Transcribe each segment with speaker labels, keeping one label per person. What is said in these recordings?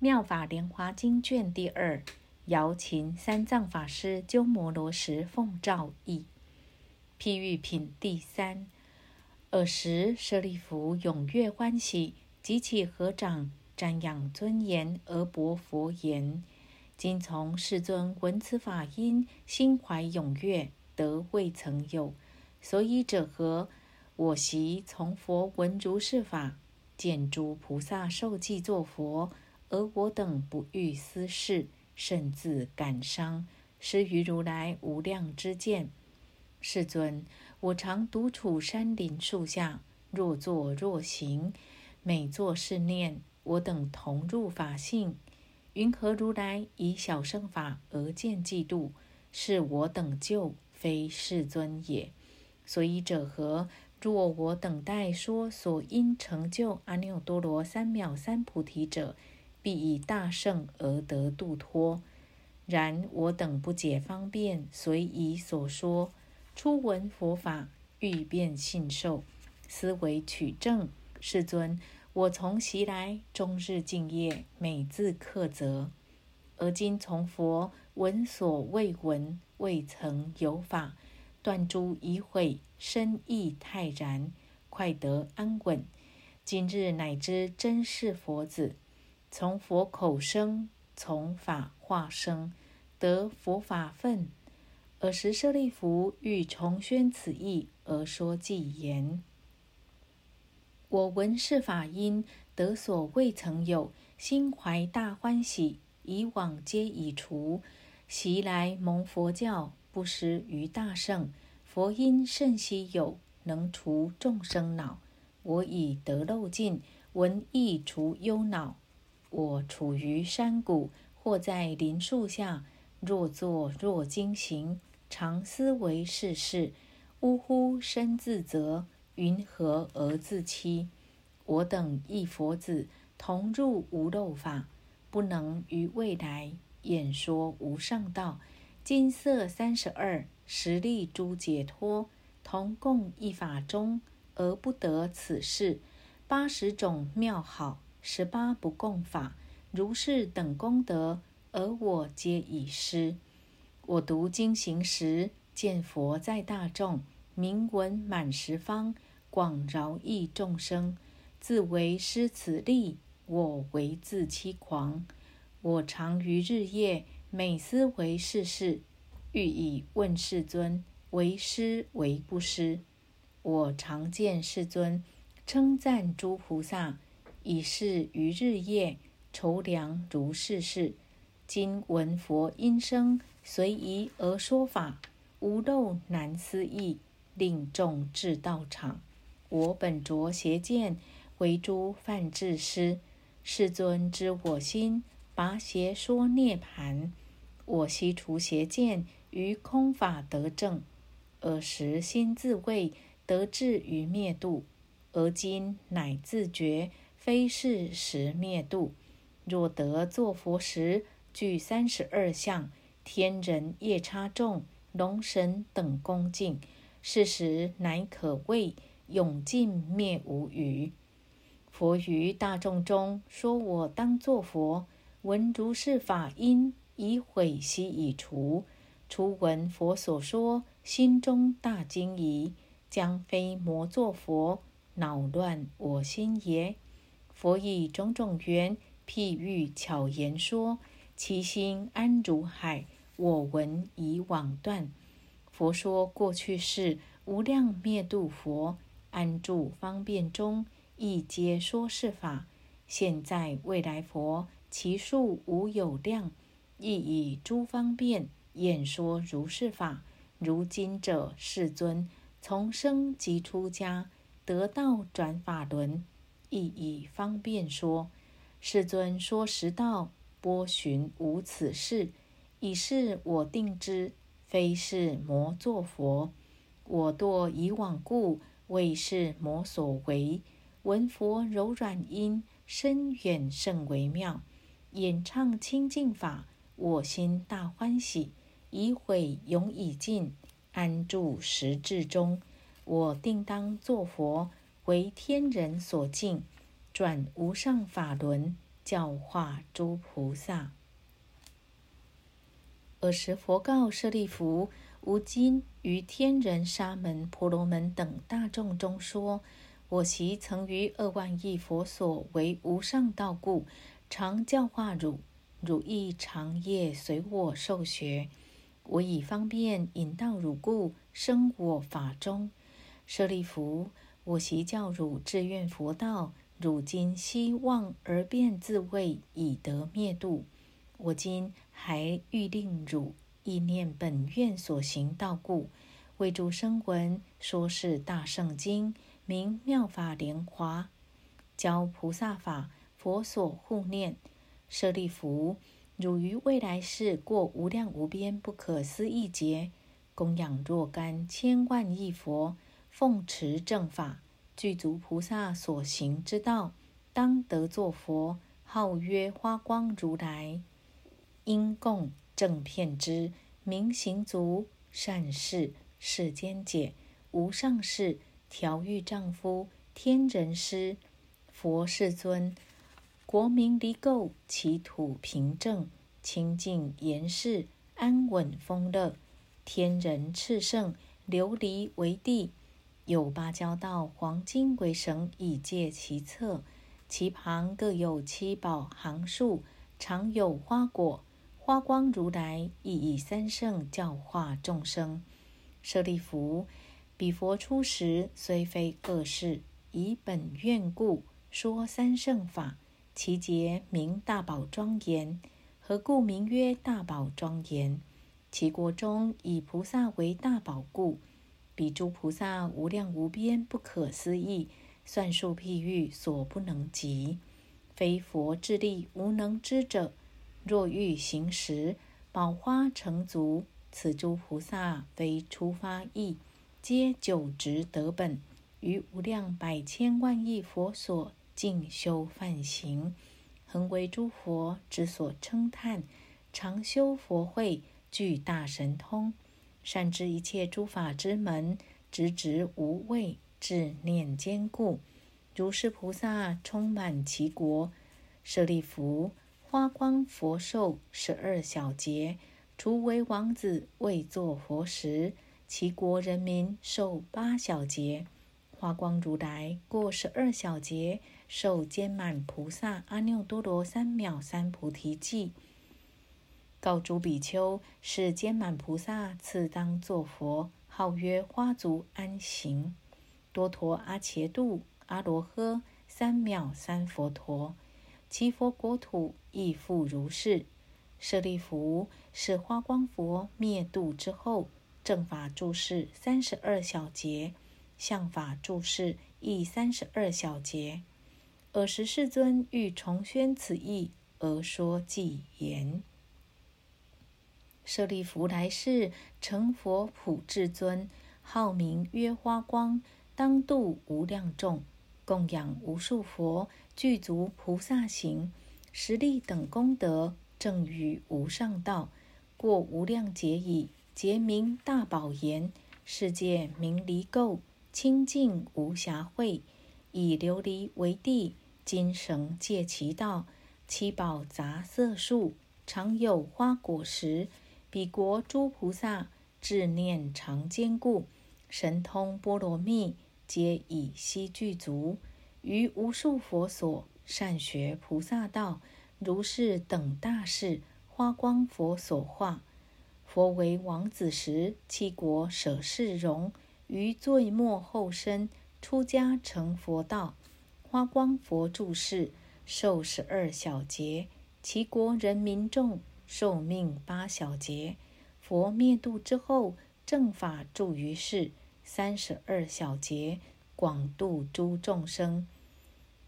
Speaker 1: 妙法莲华经卷第二，瑶琴三藏法师鸠摩罗什奉诏译。譬喻品第三。尔时舍利弗踊跃欢喜，举起合掌，瞻仰尊严而薄佛言：“今从世尊闻此法音，心怀踊跃，得未曾有。所以者何？我昔从佛闻如是法，见诸菩萨受记作佛，而我等不欲思事，甚自感伤，失于如来无量之见。世尊。”我常独处山林树下，若坐若行，每作是念：我等同入法性。云何如来以小乘法而见嫉妒？是我等救，非世尊也。所以者何？若我等待说所因成就阿耨多罗三藐三菩提者，必以大圣而得度脱。然我等不解方便，随以所说。初闻佛法，欲辨信受，思维取证。世尊，我从昔来终日敬业，每自克责。而今从佛闻所未闻，未曾有法，断诸疑悔，深意泰然，快得安稳。今日乃知真是佛子，从佛口生，从法化生，得佛法分。尔时舍利弗欲重宣此意，而说偈言：“我闻是法音，得所未曾有，心怀大欢喜。以往皆已除，昔来蒙佛教，不失于大圣。佛音甚稀有，能除众生恼。我已得漏尽，闻亦除忧恼。我处于山谷，或在林树下，若坐若经行。”常思维世事，呜呼深自责，云何而自欺？我等一佛子，同入无漏法，不能于未来演说无上道。金色三十二，实力诸解脱，同共一法中，而不得此事。八十种妙好，十八不共法，如是等功德，而我皆已失。我读经行时，见佛在大众，名闻满十方，广饶益众生。自为失此力，我为自欺狂。我常于日夜，每思为世事，欲以问世尊：为师为不师？我常见世尊称赞诸菩萨，以是于日夜筹量如是事。今闻佛音声。随宜而说法，无漏难思议，令众至道场。我本着邪见，为诸犯智师。世尊知我心，拔邪说涅盘。我悉除邪见，于空法得正。尔时心自谓得至于灭度，而今乃自觉非是时灭度。若得作佛时，具三十二相。天人夜叉众、龙神等恭敬，是时乃可谓永尽灭无余。佛于大众中说：“我当作佛，闻如是法音，已悔悉已除。初闻佛所说，心中大惊疑，将非魔作佛，恼乱我心耶？佛以种种缘譬喻巧言说，其心安如海。”我闻已往断，佛说过去世无量灭度佛安住方便中，亦皆说是法。现在未来佛其数无有量，亦以诸方便演说如是法。如今者世尊从生即出家，得道转法轮，亦以方便说。世尊说实道，波旬无此事。以是我定之，非是魔作佛。我堕以往故，为是魔所为。闻佛柔软音，深远甚微妙。演唱清净法，我心大欢喜。以悔永已尽，安住实智中。我定当作佛，为天人所敬，转无上法轮，教化诸菩萨。尔时，佛告舍利弗：“吾今于天人、沙门、婆罗门等大众中说，我昔曾于二万亿佛所为无上道故，常教化汝。汝亦常夜随我受学。我以方便引导汝故，生我法中。舍利弗，我昔教汝志愿佛道，汝今希望而变自卫，以得灭度。我今。”还欲令汝意念本愿所行道故，为诸生闻说是大圣经，名妙法莲华，教菩萨法，佛所护念。舍利弗，汝于未来世过无量无边不可思议劫，供养若干千万亿佛，奉持正法，具足菩萨所行之道，当得作佛，号曰花光如来。因供正片之明行足善事世间解无上士调御丈夫天人师佛世尊国民离垢其土平正清净严饰安稳丰乐天人炽盛琉璃为地有八交道黄金为绳以界其侧其旁各有七宝行树常有花果。花光如来亦以三圣教化众生。舍利弗，彼佛出时虽非恶世，以本愿故说三圣法，其节名大宝庄严。何故名曰大宝庄严？其国中以菩萨为大宝故。彼诸菩萨无量无边，不可思议，算数譬喻所不能及，非佛智力无能知者。若欲行时，宝花成足，此诸菩萨非出发意，皆久直得本，于无量百千万亿佛所静修梵行，恒为诸佛之所称叹。常修佛慧，具大神通，善知一切诸法之门，直直无畏，智念坚固。如是菩萨充满其国，舍利弗。花光佛寿十二小节，除为王子未作佛时，其国人民受八小节。花光如来过十二小节，受坚满菩萨阿耨多罗三藐三菩提记。告诸比丘：是坚满菩萨次当作佛，号曰花足安行多陀阿伽度阿罗诃三藐三佛陀。其佛国土亦复如是。舍利弗，是花光佛灭度之后，正法注释三十二小节，相法注释亦三十二小节。尔时世尊欲重宣此义，而说偈言：舍利弗，来世成佛普至尊，号名曰花光，当度无量众。供养无数佛，具足菩萨行，实力等功德，正于无上道，过无量劫矣。劫名大宝言，世界名离垢，清净无瑕秽，以琉璃为地，金绳界其道，七宝杂色树，常有花果实。彼国诸菩萨智念常坚固，神通波罗蜜。皆以悉具足，于无数佛所善学菩萨道，如是等大事，花光佛所化。佛为王子时，七国舍世容，于罪末后身出家成佛道。花光佛住世，受十二小劫，其国人民众寿命八小劫。佛灭度之后，正法住于世。三十二小劫，广度诸众生，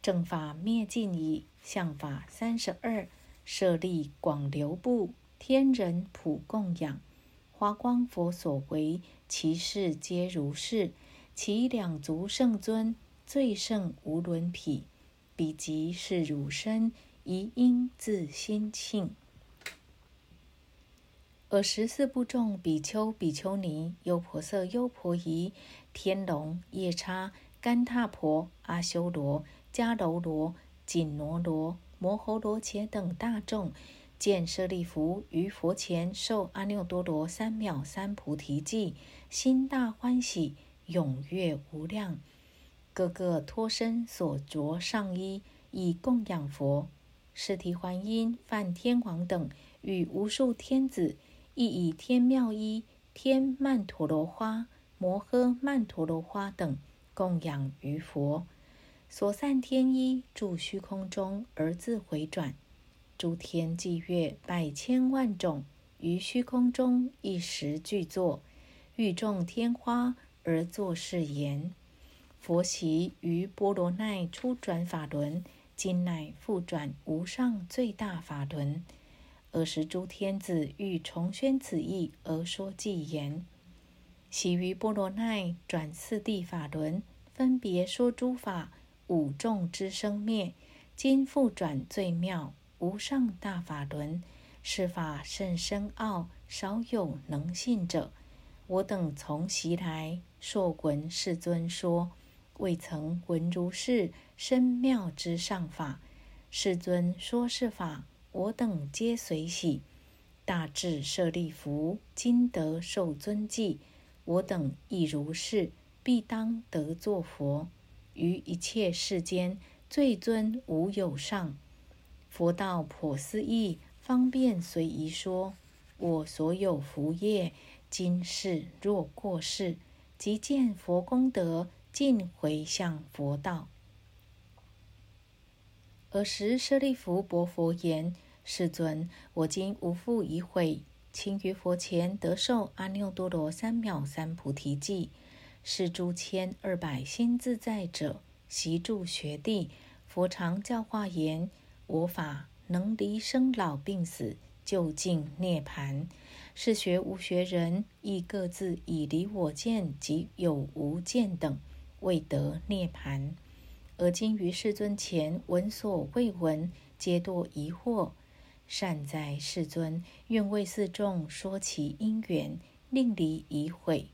Speaker 1: 正法灭尽矣。相法三十二，舍利广流布，天人普供养。华光佛所为，其事皆如是。其两足圣尊，最胜无伦匹。彼即是汝身，宜应自心庆。而十四部众比丘、比丘尼、优婆塞、优婆夷、天龙、夜叉、干闼婆、阿修罗、迦楼罗、紧罗罗、摩诃罗伽等大众，见舍利弗于佛前受阿耨多罗三藐三菩提记，心大欢喜，踊跃无量，个个脱身所着上衣，以供养佛。是提桓因梵天王等与无数天子，亦以天妙衣、天曼陀罗花、摩诃曼陀罗花等供养于佛。所散天衣住虚空中而自回转，诸天伎乐百千万种于虚空中一时具作，欲种天花而作是言：佛习于波罗奈初转法轮，今乃复转无上最大法轮。尔时诸天子欲重宣此意而说偈言：习于波罗奈转四谛法轮，分别说诸法。五众之生灭，今复转最妙无上大法轮，是法甚深奥，少有能信者。我等从习来，受闻世尊说，未曾闻如是深妙之上法。世尊说是法，我等皆随喜。大智舍利弗，今得受尊记，我等亦如是，必当得作佛。于一切世间最尊无有上，佛道颇思议，方便随宜说。我所有福业，今世若过世，即见佛功德，尽回向佛道。尔时舍利弗薄佛言：“世尊，我今无复疑悔，请于佛前得受阿耨多罗三藐三菩提记。”是诸千二百心自在者，习住学地，佛常教化言：我法能离生老病死，究竟涅盘。是学无学人，亦各自以离我见及有无见等，未得涅盘。而今于世尊前闻所未闻，皆多疑惑。善哉，世尊，愿为四众说其因缘，令离疑悔。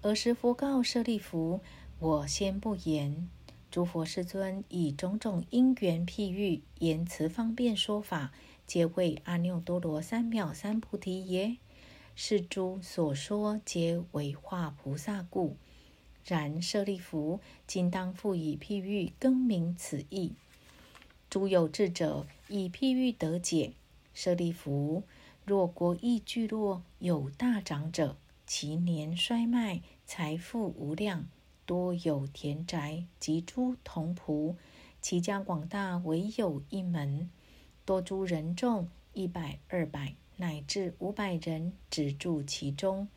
Speaker 1: 尔时佛告舍利弗：“我先不言。诸佛世尊以种种因缘譬喻，言辞方便说法，皆为阿耨多罗三藐三菩提耶？是诸所说，皆为化菩萨故。然舍利弗，今当复以譬喻更名此意。诸有智者以譬喻得解。舍利弗，若国邑聚落有大长者。”其年衰迈，财富无量，多有田宅及诸同仆。其家广大，唯有一门，多诸人众一百、二百乃至五百人，只住其中。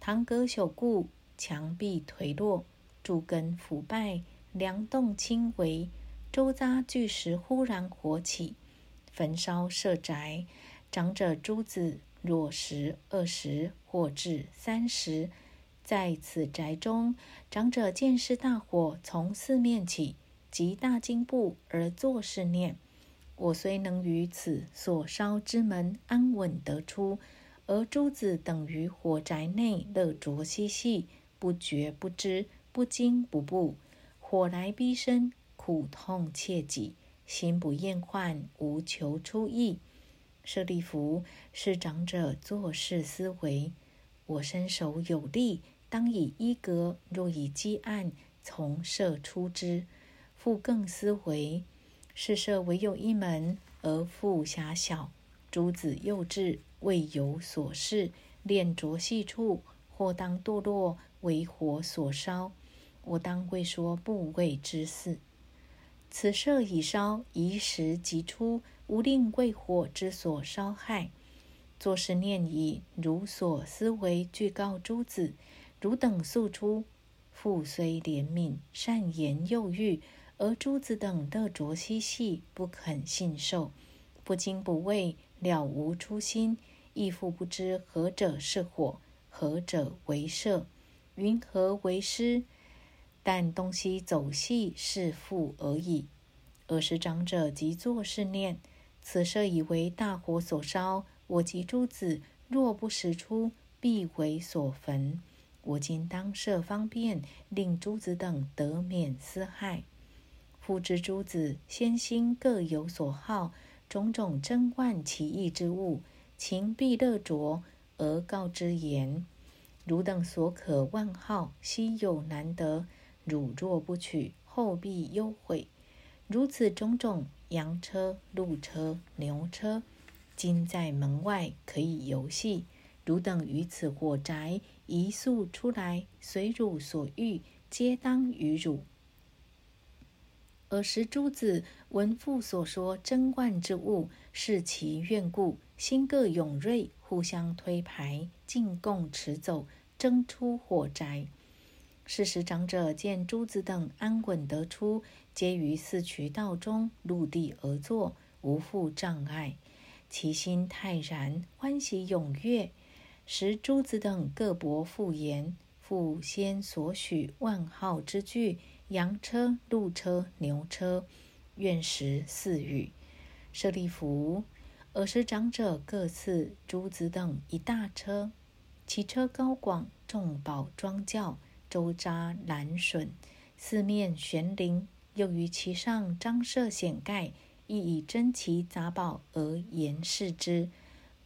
Speaker 1: 堂阁朽故，墙壁颓落，柱根腐败，梁栋倾颓，周匝巨石忽然火起，焚烧舍宅。长者诸子。若十、二十或至三十，在此宅中，长者见是大火从四面起，即大惊怖而作是念：我虽能于此所烧之门安稳得出，而诸子等于火宅内乐着嬉戏，不觉不知，不惊不怖。火来逼身，苦痛切己，心不厌患，无求出意。舍利弗，是长者做事思维。我身手有力，当以衣革；若以积案，从舍出之。复更思维：是舍唯有一门，而复狭小，诸子幼稚，未有所事，恋着细处，或当堕落，为火所烧。我当为说部位之事。此舍已烧，宜时即出。无令为火之所烧害，作是念已，如所思维，具告诸子：汝等速出。父虽怜悯，善言诱喻，而诸子等乐着嬉戏，不肯信受，不惊不畏，了无初心，亦复不知何者是火，何者为色，云何为师？但东西走细是父而已。尔时长者即作是念。此舍以为大火所烧，我及诸子若不使出，必为所焚。我今当设方便，令诸子等得免私害。复知诸子先心各有所好，种种珍万奇异之物，情必乐着，而告之言：汝等所可万号，稀有难得，汝若不取，后必忧悔。如此种种羊车、鹿车、牛车，今在门外可以游戏。汝等于此火宅一宿出来，随汝所欲，皆当于汝。尔时诸子闻父所说珍冠之物，视其怨故，心各勇锐，互相推牌，进贡持走，争出火宅。是时长者见诸子等安稳得出，皆于四渠道中陆地而坐，无复障碍，其心泰然，欢喜踊跃。时诸子等各博复言，复先所许万号之具，羊车、鹿车、牛车，愿食四语。舍利弗，尔时长者各赐诸子等一大车，其车高广，众宝庄教，周匝栏笋，四面悬铃，又于其上张设显盖，亦以珍奇杂宝而严饰之。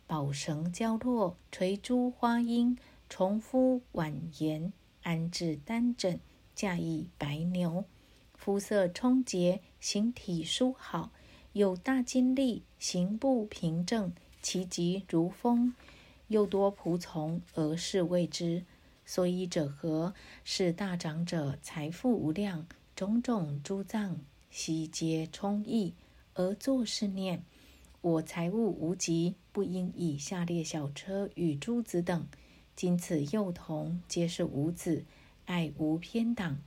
Speaker 1: 宝绳交络，垂珠花缨，重敷婉言，安置丹枕，驾驭白牛，肤色充洁，形体殊好，有大精力，行不平正，其疾如风，又多仆从而侍卫之。所以者何？是大长者财富无量，种种诸藏悉皆充溢，而作是念。我财物无极，不应以下列小车与诸子等。今此幼童皆是无子，爱无偏党。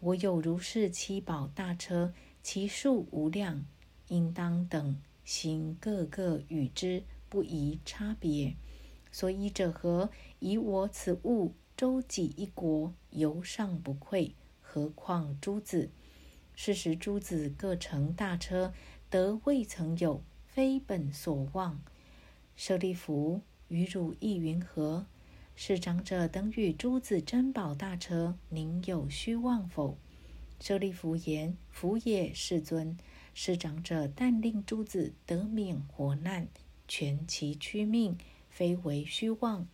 Speaker 1: 我有如是七宝大车，其数无量，应当等行各个与之，不宜差别。所以者何？以我此物周济一国，犹尚不愧，何况诸子？是时诸子各乘大车，得未曾有。非本所望，舍利弗，与汝意云何？是长者等与诸子珍宝大车，宁有虚妄否？舍利弗言：弗也，世尊。是长者但令诸子得免活难，全其躯命，非为虚妄。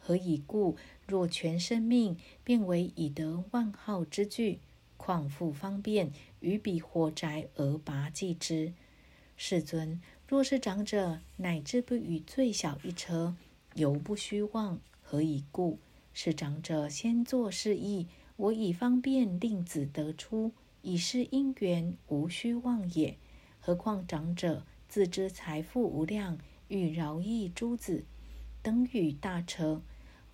Speaker 1: 何以故？若全生命，便为以得万号之具，况复方便于彼火宅而拔济之？世尊，若是长者乃至不与最小一车，犹不虚妄，何以故？是长者先作示意，我以方便令子得出，以是因缘无虚妄也。何况长者自知财富无量，欲饶益诸子，登与大车。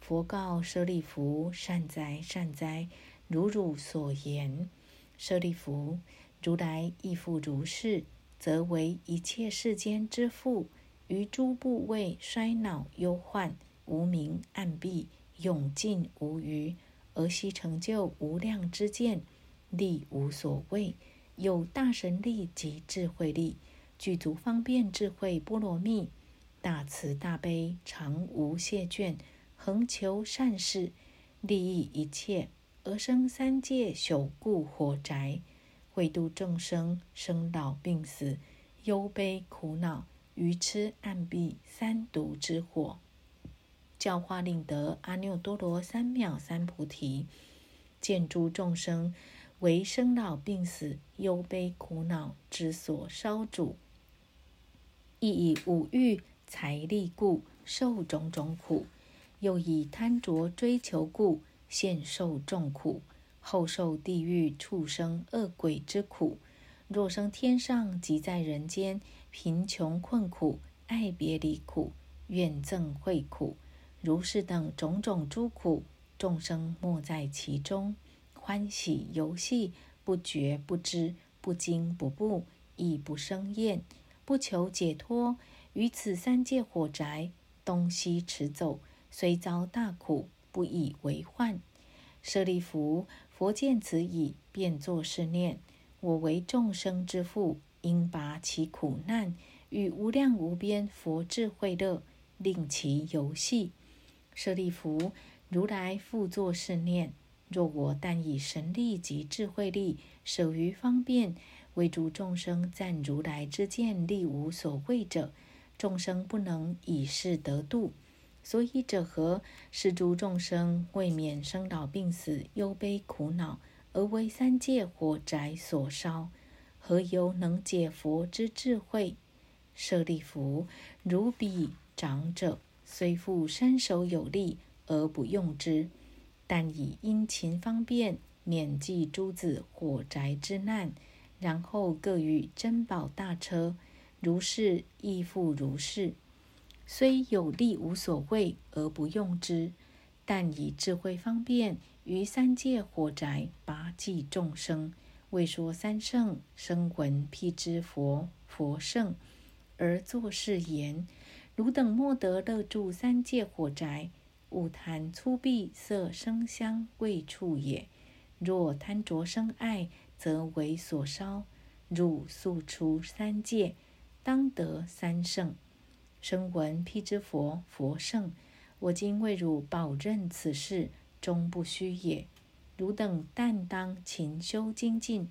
Speaker 1: 佛告舍利弗：善哉，善哉，如汝所言。舍利弗，如来亦复如是。则为一切世间之父，于诸部位衰老忧患，无明暗蔽，永尽无余，而悉成就无量之见，力无所谓，有大神力及智慧力，具足方便智慧波罗蜜，大慈大悲，常无谢倦，恒求善事，利益一切，而生三界朽故火宅。会度众生生老病死、忧悲苦恼、愚痴暗蔽三毒之火，教化令得阿耨多罗三藐三菩提，见诸众生为生老病死、忧悲苦恼之所烧煮，亦以五欲财力故受种种苦，又以贪着追求故现受众苦。后受地狱畜生恶鬼之苦，若生天上，即在人间，贫穷困苦，爱别离苦，怨憎会苦，如是等种种诸苦，众生莫在其中，欢喜游戏，不觉不知，不惊不怖，亦不生厌，不求解脱，于此三界火宅东西驰走，虽遭大苦，不以为患。舍利弗。佛见此已，便作是念：我为众生之父，应拔其苦难，与无量无边佛智慧乐，令其游戏。舍利弗，如来复作是念：若我但以神力及智慧力，舍于方便，为诸众生赞如来之见力无所畏者，众生不能以是得度。所以者何？是诸众生未免生老病死、忧悲苦恼，而为三界火宅所烧。何由能解佛之智慧？舍利弗，如彼长者，虽复身手有力，而不用之，但以殷勤方便，免济诸子火宅之难。然后各与珍宝大车，如是亦复如是。虽有利无所谓而不用之，但以智慧方便于三界火宅拔济众生，为说三圣生闻辟支佛佛圣，而作是言：汝等莫得乐住三界火宅，勿贪粗鄙色声香味触也。若贪着生爱，则为所烧。汝速出三界，当得三圣。声闻辟支佛佛圣，我今为汝保任此事，终不虚也。汝等但当勤修精进，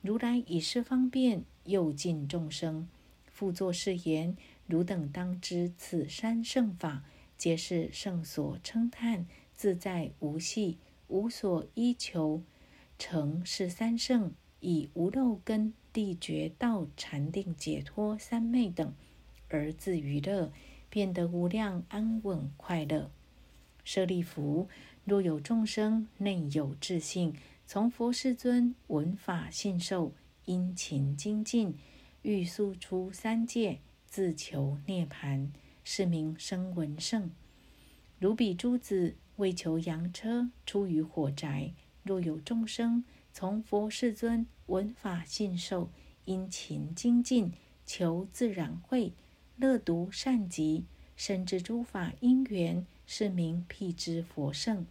Speaker 1: 如来以是方便诱尽众生，复作是言：汝等当知，此三圣法，皆是圣所称叹，自在无系，无所依求，成是三圣，以无漏根地觉道禅定解脱三昧等。而自娱乐，变得无量安稳快乐。舍利弗，若有众生内有智性，从佛世尊闻法信受，殷勤精进，欲速出三界，自求涅槃，是名声闻圣。如彼诸子为求羊车，出于火宅；若有众生从佛世尊闻法信受，殷勤精进，求自然慧。乐读善集，深知诸法因缘，是名辟支佛圣。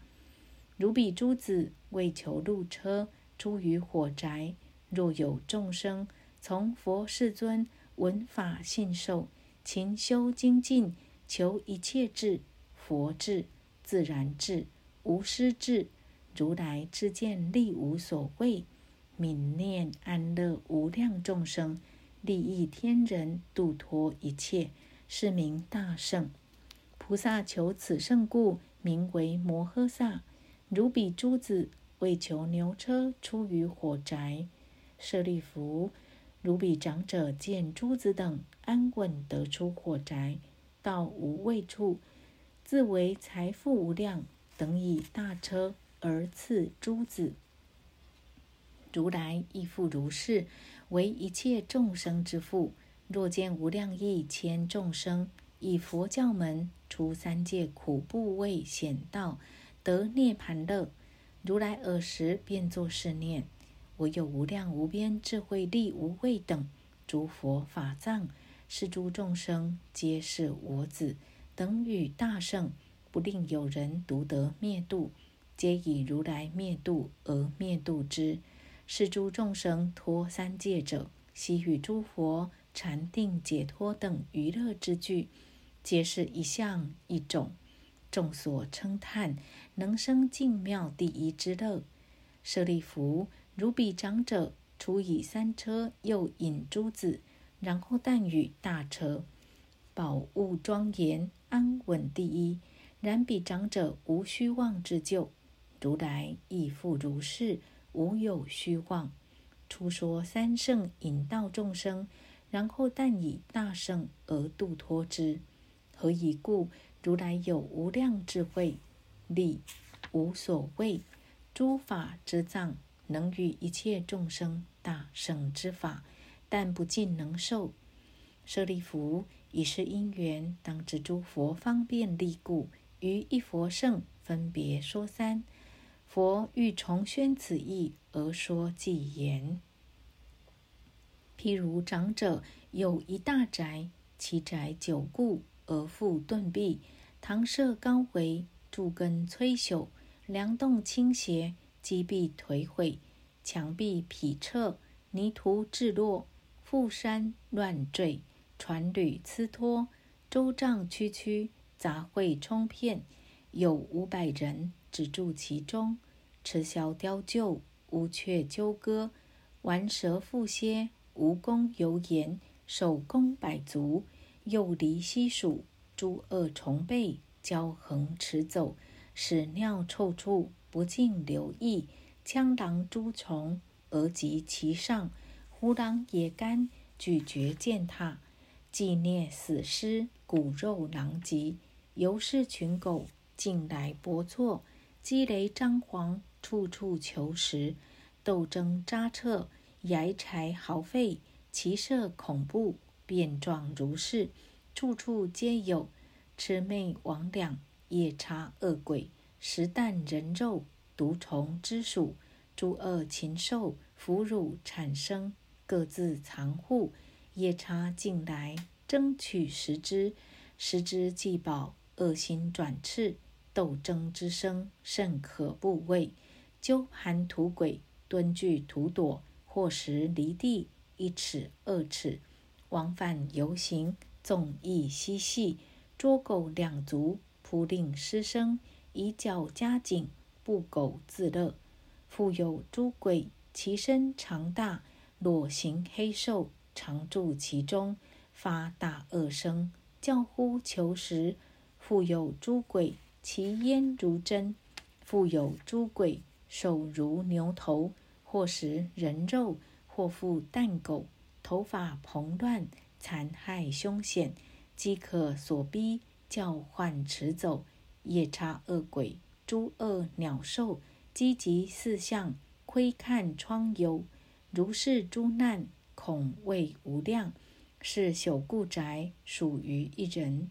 Speaker 1: 如彼诸子为求路车，出于火宅；若有众生从佛世尊闻法信受，勤修精进，求一切智、佛智、自然智、无师智，如来之见力无所谓，泯念安乐无量众生。利益天人，度脱一切，是名大圣。菩萨求此圣故，名为摩诃萨。如彼诸子为求牛车，出于火宅。舍利弗，如彼长者见诸子等安稳得出火宅，到无畏处，自为财富无量，等以大车而赐诸子。如来亦复如是。为一切众生之父，若见无量亿千众生以佛教门出三界苦怖畏险道，得涅盘乐，如来尔时便作是念：我有无量无边智慧力无畏等诸佛法藏，是诸众生皆是我子，等与大圣，不令有人独得灭度，皆以如来灭度而灭度之。是诸众生脱三界者，悉与诸佛禅定解脱等娱乐之具，皆是一相一种，众所称叹，能生净妙第一之乐。舍利弗，如彼长者，除以三车又引诸子，然后但与大车，宝物庄严，安稳第一。然彼长者无虚妄之咎，如来亦复如是。无有虚妄，初说三圣引导众生，然后但以大圣而度脱之。何以故？如来有无量智慧力，无所谓诸法之藏，能与一切众生大圣之法，但不尽能受。舍利弗，以是因缘，当知诸佛方便力故，于一佛圣分别说三。佛欲重宣此意，而说偈言：譬如长者有一大宅，其宅久固而复顿壁，堂舍高围，柱根摧朽，梁栋倾斜，基壁颓毁，墙壁圮彻，泥土掷落，覆山乱坠，船履呲脱，周障曲曲，杂秽充片，有五百人只住其中。持箫雕鹫，乌鹊纠歌，玩蛇腹蝎，蜈蚣油盐，手工百足，又离西鼠，诸恶虫辈，交横驰走，屎尿臭处，不尽留意。枪狼诸虫，而及其上，虎狼野干，咀嚼践踏，祭念死尸，骨肉狼藉。尤是群狗，近来搏错，积雷张皇，处处求食。斗争扎彻，崖柴豪吠，骑射恐怖，变状如是，处处皆有。魑魅魍魉，夜叉恶鬼，食啖人肉，毒虫之属，诸恶禽兽，腐乳产生，各自藏护。夜叉进来，争取食之，食之既饱，恶心转炽，斗争之声，甚可怖畏。鸠盘土鬼。蹲踞土垛，或时离地一尺二尺，往返游行，纵意嬉戏，捉狗两足，扑令失声，以脚夹颈，不苟自乐。复有诸鬼，其身长大，裸形黑兽，常住其中，发大恶声，叫呼求食。复有诸鬼，其烟如针；复有诸鬼。手如牛头，或食人肉，或复啖狗，头发蓬乱，残害凶险，饥渴所逼，叫唤驰走，夜叉恶鬼，诸恶鸟兽，积极四象，窥看窗游，如是诸难，恐畏无量。是朽故宅，属于一人。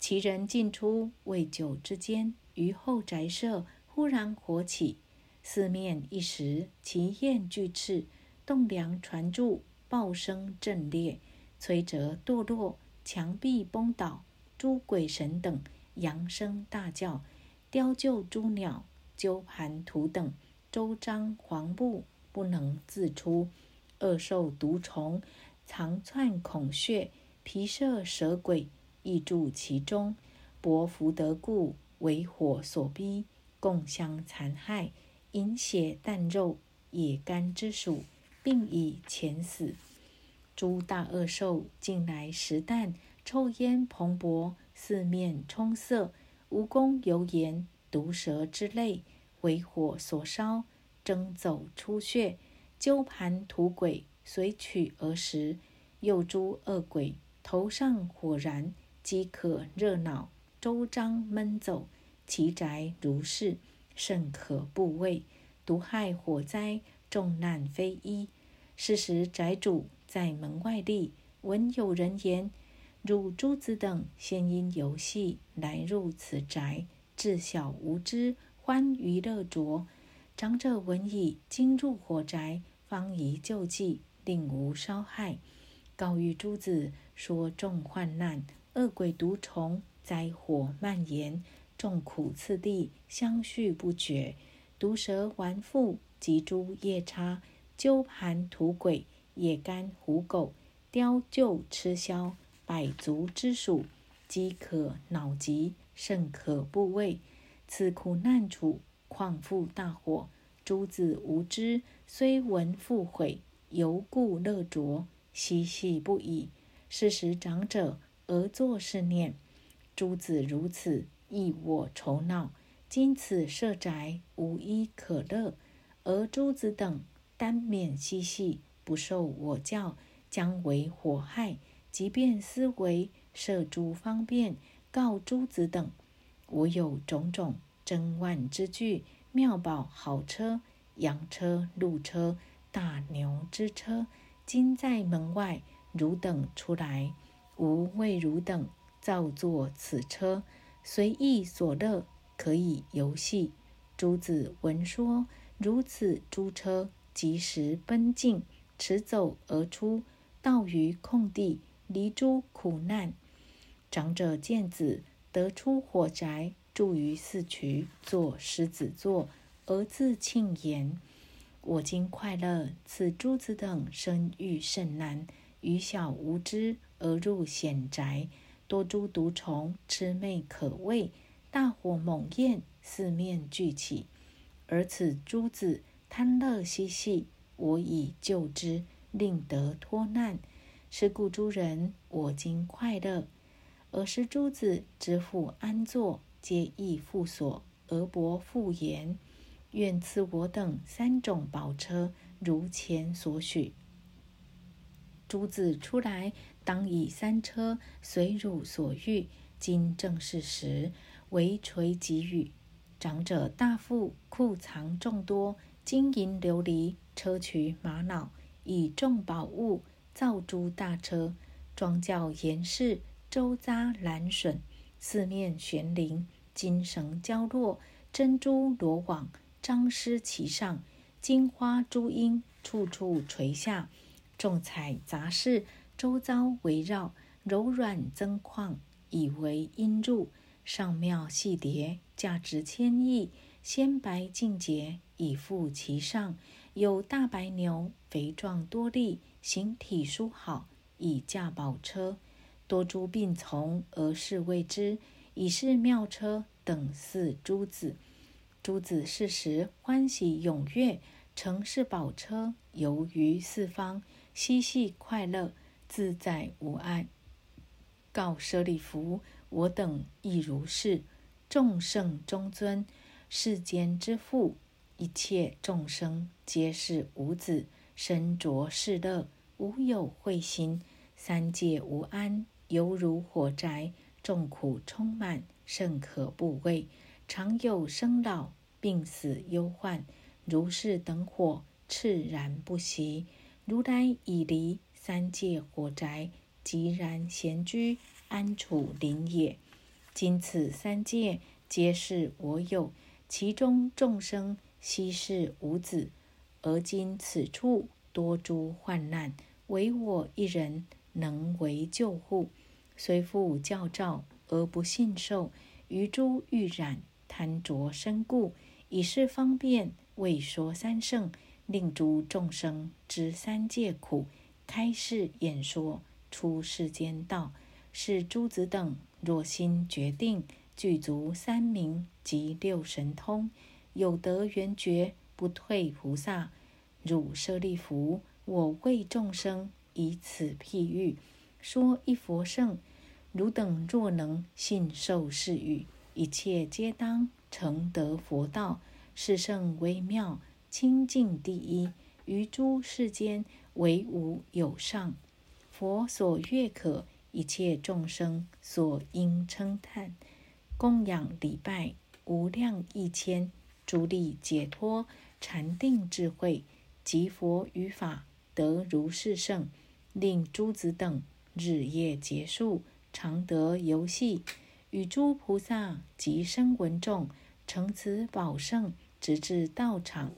Speaker 1: 其人进出未久之间，于后宅舍忽然火起。四面一时，其焰俱炽，栋梁传柱，爆声震裂，摧折堕落，墙壁崩倒，诸鬼神等扬声大叫，雕鹫诸鸟，鸠盘图等，周张黄布，不能自出。恶兽毒虫，藏窜孔穴，皮射蛇鬼，亦住其中。薄福德故，为火所逼，共相残害。饮血啖肉，野干之属，并已前死。诸大恶兽近来食啖，臭烟蓬勃，四面充塞。蜈蚣油盐，毒蛇之类，为火所烧，争走出穴。鸠盘土鬼随取而食。又诸恶鬼头上火燃，饥渴热恼，周张闷走，其宅如是。甚可怖畏，毒害火灾，众难非一。是时宅主在门外立，闻有人言：“汝诸子等先因游戏来入此宅，自小无知，欢娱乐着。长者闻已，今入火宅，方宜救济，令无烧害。告谕诸子说：众患难，恶鬼毒虫，灾火蔓延。”众苦次第，相续不绝。毒蛇顽腹，及诸夜叉、鸠盘土鬼、野干虎狗、雕鹫吃枭，百足之属，饥渴恼疾，甚可怖畏。此苦难处，况复大火？诸子无知，虽闻复悔，犹故乐着，嬉戏不已。是时长者而作是念：诸子如此。亦我愁恼，今此舍宅无一可乐，而诸子等单免嬉戏，不受我教，将为火害。即便思维设诸方便，告诸子等：我有种种珍万之具，妙宝好车、羊车、鹿车、大牛之车，今在门外，汝等出来，吾为汝等造作此车。随意所乐，可以游戏。诸子闻说如此，诸车即时奔进，驰走而出，到于空地，离诸苦难。长者见子得出火宅，住于四渠，作狮子座，而自庆言：“我今快乐，此诸子等生育甚难，愚小无知而入险宅。”多诸毒虫，魑魅可畏，大火猛焰，四面俱起。而此诸子贪乐嬉戏，我已救之，令得脱难。是故诸人，我今快乐。尔时诸子知父安坐，皆亦复所。俄伯复言：愿赐我等三种宝车，如前所许。诸子出来，当以三车随汝所欲。今正是时，为垂给予。长者大富，库藏众多，金银琉璃，砗磲玛瑙，以众宝物造诸大车，庄教严饰，周匝蓝笋，四面悬铃，金绳交络，珍珠罗网张施其上，金花珠缨处处垂下。众彩杂饰，周遭围绕，柔软增旷，以为阴入。上妙细蝶，价值千亿，鲜白净洁，以覆其上。有大白牛，肥壮多力，形体殊好，以驾宝车。多珠并从，而侍卫之，以是妙车等似诸子。诸子是时欢喜踊跃，乘是宝车，游于四方。嬉戏快乐，自在无碍。告舍利弗，我等亦如是。众圣中尊，世间之父，一切众生皆是无子，身着世乐，无有慧心，三界无安，犹如火宅，众苦充满，甚可怖畏。常有生老病死忧患，如是等火炽然不息。如来已离三界火宅，寂然闲居，安处林野。今此三界皆是我有，其中众生悉是无子。而今此处多诸患难，唯我一人能为救护。虽复教召而不信受，于诸欲染贪着身故，以是方便为说三圣。令诸众生知三界苦，开示演说出世间道。是诸子等若心决定，具足三明及六神通，有得圆觉，不退菩萨。汝舍利弗，我为众生以此譬喻，说一佛圣。汝等若能信受是语，一切皆当成得佛道。是圣微妙。清净第一，于诸世间唯无有上。佛所悦可，一切众生所应称叹。供养礼拜无量一千，诸力解脱禅定智慧，及佛语法得如是圣，令诸子等日夜结束，常得游戏，与诸菩萨及声闻众成此宝圣，直至道场。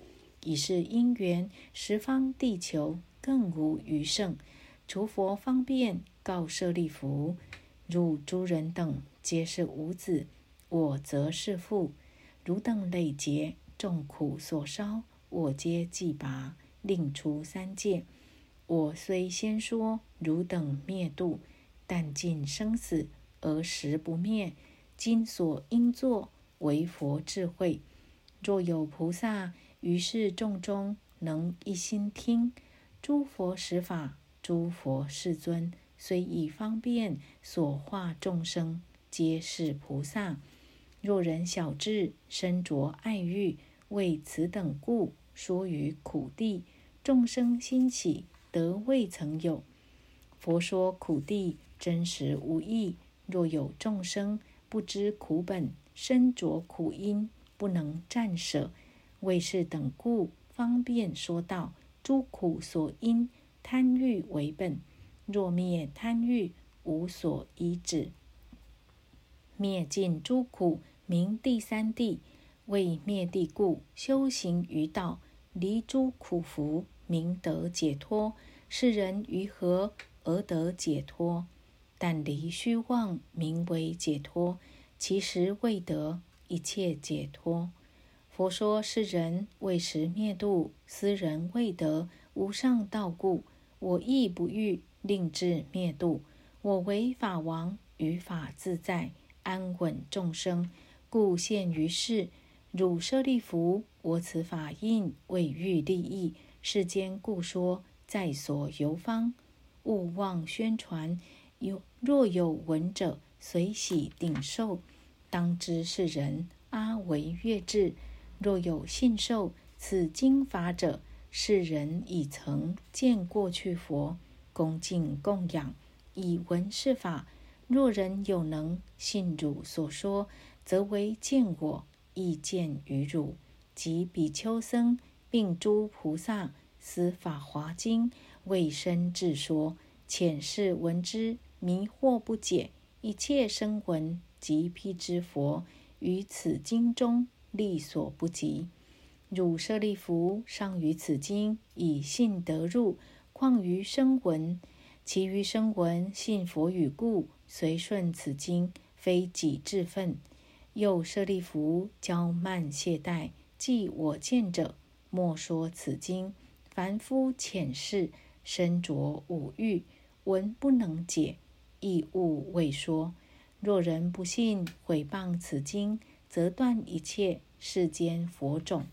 Speaker 1: 已是因缘，十方地球更无余剩。除佛方便告舍利弗：汝诸人等皆是无子，我则是父。汝等累劫众苦所烧，我皆既拔，令出三界。我虽先说汝等灭度，但尽生死而实不灭。今所应作为佛智慧。若有菩萨。于是众中能一心听诸佛实法，诸佛世尊虽以方便所化众生，皆是菩萨。若人小智，身着爱欲，为此等故说于苦地，众生欣喜，得未曾有。佛说苦地真实无异。若有众生不知苦本，身着苦因，不能暂舍。为是等故，方便说道：诸苦所因，贪欲为本。若灭贪欲，无所依止。灭尽诸苦，名第三地。为灭地故，修行于道，离诸苦福，明得解脱。世人于何而得解脱？但离虚妄，名为解脱。其实未得一切解脱。佛说是人为时灭度，斯人未得无上道故，我亦不欲令至灭度。我为法王，于法自在，安稳众生，故现于世。汝舍利弗，我此法印为欲利益世间故说在所游方，勿忘宣传。有若有闻者，随喜顶受，当知是人阿惟越智。若有信受此经法者，世人已曾见过去佛，恭敬供养，以闻是法。若人有能信汝所说，则为见我亦见于汝，及比丘僧，并诸菩萨，思法华经，未生智说，浅是闻之，迷惑不解。一切声闻及辟支佛，于此经中。力所不及。汝舍利弗，尚于此经以信得入，况于声闻？其余声闻信佛语故，随顺此经，非己智分。又舍利弗，骄慢懈怠，即我见者，莫说此经。凡夫浅视，身着五欲，闻不能解，亦勿未说。若人不信，毁谤此经。则断一切世间佛种，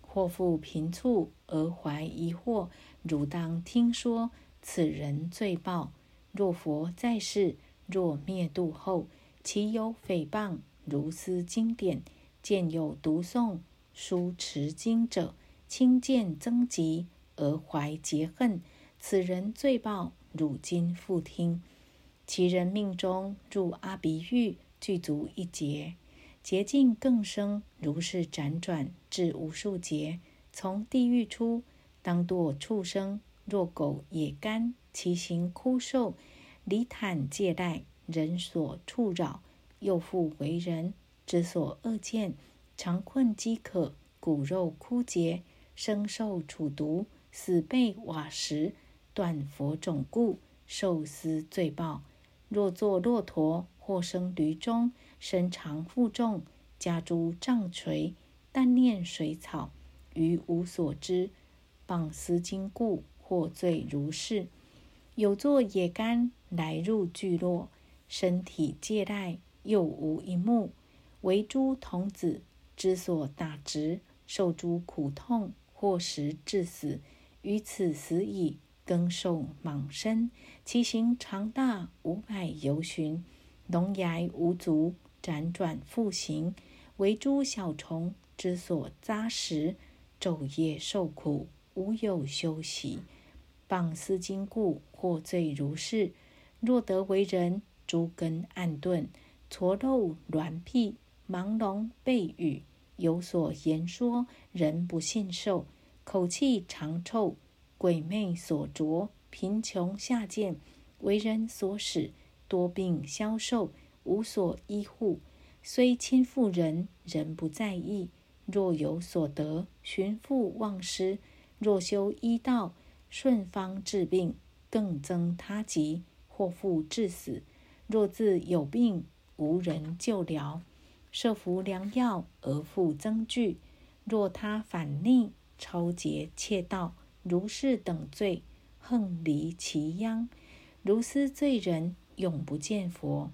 Speaker 1: 或复贫促而怀疑惑，汝当听说此人罪报。若佛在世，若灭度后，其有诽谤如斯经典，见有读诵书持经者，轻见增疾而怀结恨，此人罪报，汝今复听。其人命中入阿鼻狱，具足一劫。劫尽更生，如是辗转至无数劫。从地狱出，当堕畜生。若狗野干，其形枯瘦，离坦借贷，人所触扰。又复为人之所恶见，常困饥渴，骨肉枯竭，生受处毒，死被瓦石，断佛种故，受斯罪报。若作骆驼，或生驴中。身长负重，家诸杖锤，但念水草，于无所知。谤思经故，获罪如是。有作野干，来入聚落，身体借贷，又无一目。为诸童子之所打执，受诸苦痛，或食致死。于此死矣，更受莽身，其形长大五百由旬，龙牙无足。辗转复行，为诸小虫之所扎食，昼夜受苦，无有休息。傍思经故，获罪如是。若得为人，诸根暗钝，矬漏挛辟，盲聋背语，有所言说，人不信受。口气长臭，鬼魅所着，贫穷下贱，为人所使，多病消瘦。无所依护，虽亲附人，人不在意。若有所得，寻复忘失；若修医道，顺方治病，更增他疾，或复致死。若自有病，无人救疗，设服良药而复增惧。若他反逆，超劫窃盗，如是等罪，横离其殃。如斯罪人，永不见佛。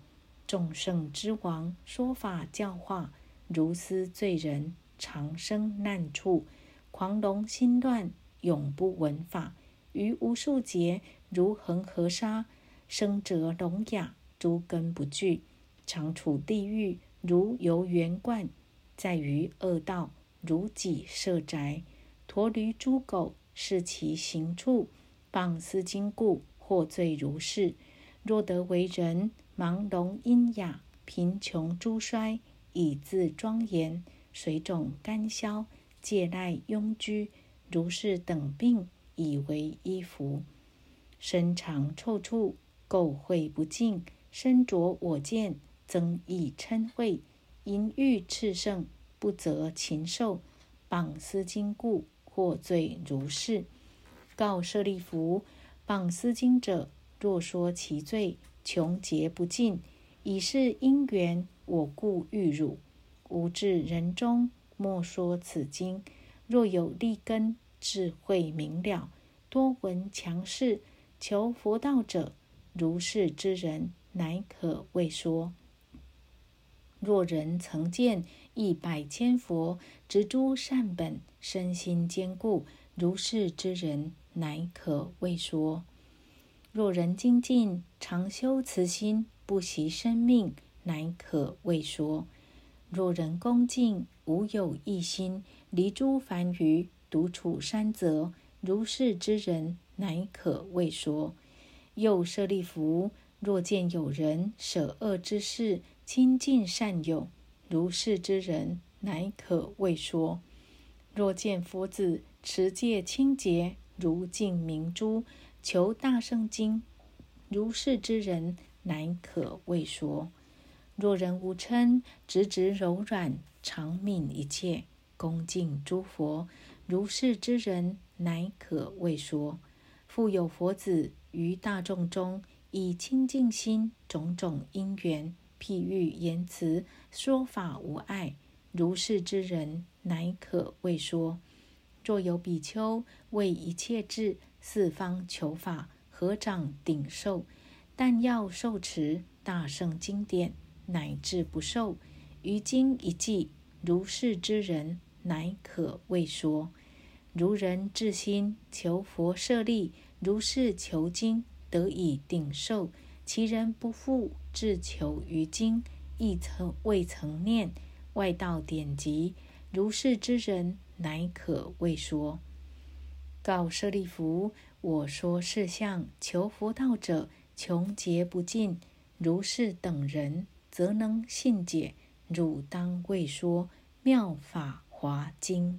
Speaker 1: 众圣之王说法教化，如斯罪人常生难处，狂龙心乱，永不闻法。于无数劫如恒河沙，生者聋哑，诸根不具，常处地狱如游园观，在于恶道如己设宅，驼驴猪狗是其行处，谤思经故，获罪如是。若得为人。盲聋喑哑，贫穷诸衰，以自庄严；水肿干消，借赖庸居，如是等病，以为衣服。身长臭处，垢秽不净，身着我见，增益嗔恚，淫欲炽盛，不择禽兽，谤思经故，获罪如是。告舍利弗，谤思经者，若说其罪。穷劫不尽，以是因缘，我故欲汝。无智人中，莫说此经。若有利根，智慧明了，多闻强士，求佛道者，如是之人，乃可为说。若人曾见一百千佛，植诸善本，身心坚固，如是之人，乃可谓说。若人精进，常修慈心，不惜生命，乃可谓说。若人恭敬，无有一心，离诸凡愚，独处山泽，如是之人，乃可谓说。又舍利弗，若见有人舍恶之事，亲近善友，如是之人，乃可谓说。若见佛子持戒清洁，如镜明珠，求大圣经，如是之人，乃可谓说。若人无嗔，直直柔软，常悯一切，恭敬诸佛，如是之人，乃可谓说。复有佛子于大众中，以清净心，种种因缘，譬喻言辞，说法无碍，如是之人，乃可谓说。若有比丘为一切智，四方求法，合掌顶受，但要受持大圣经典。乃至不受于今一记，如是之人，乃可谓说。如人至心求佛舍利，如是求经得以顶受。其人不复自求于经，亦曾未曾念外道典籍，如是之人，乃可谓说。告舍利弗，我说是相求佛道者，穷劫不尽，如是等人。则能信解，汝当为说《妙法华经》。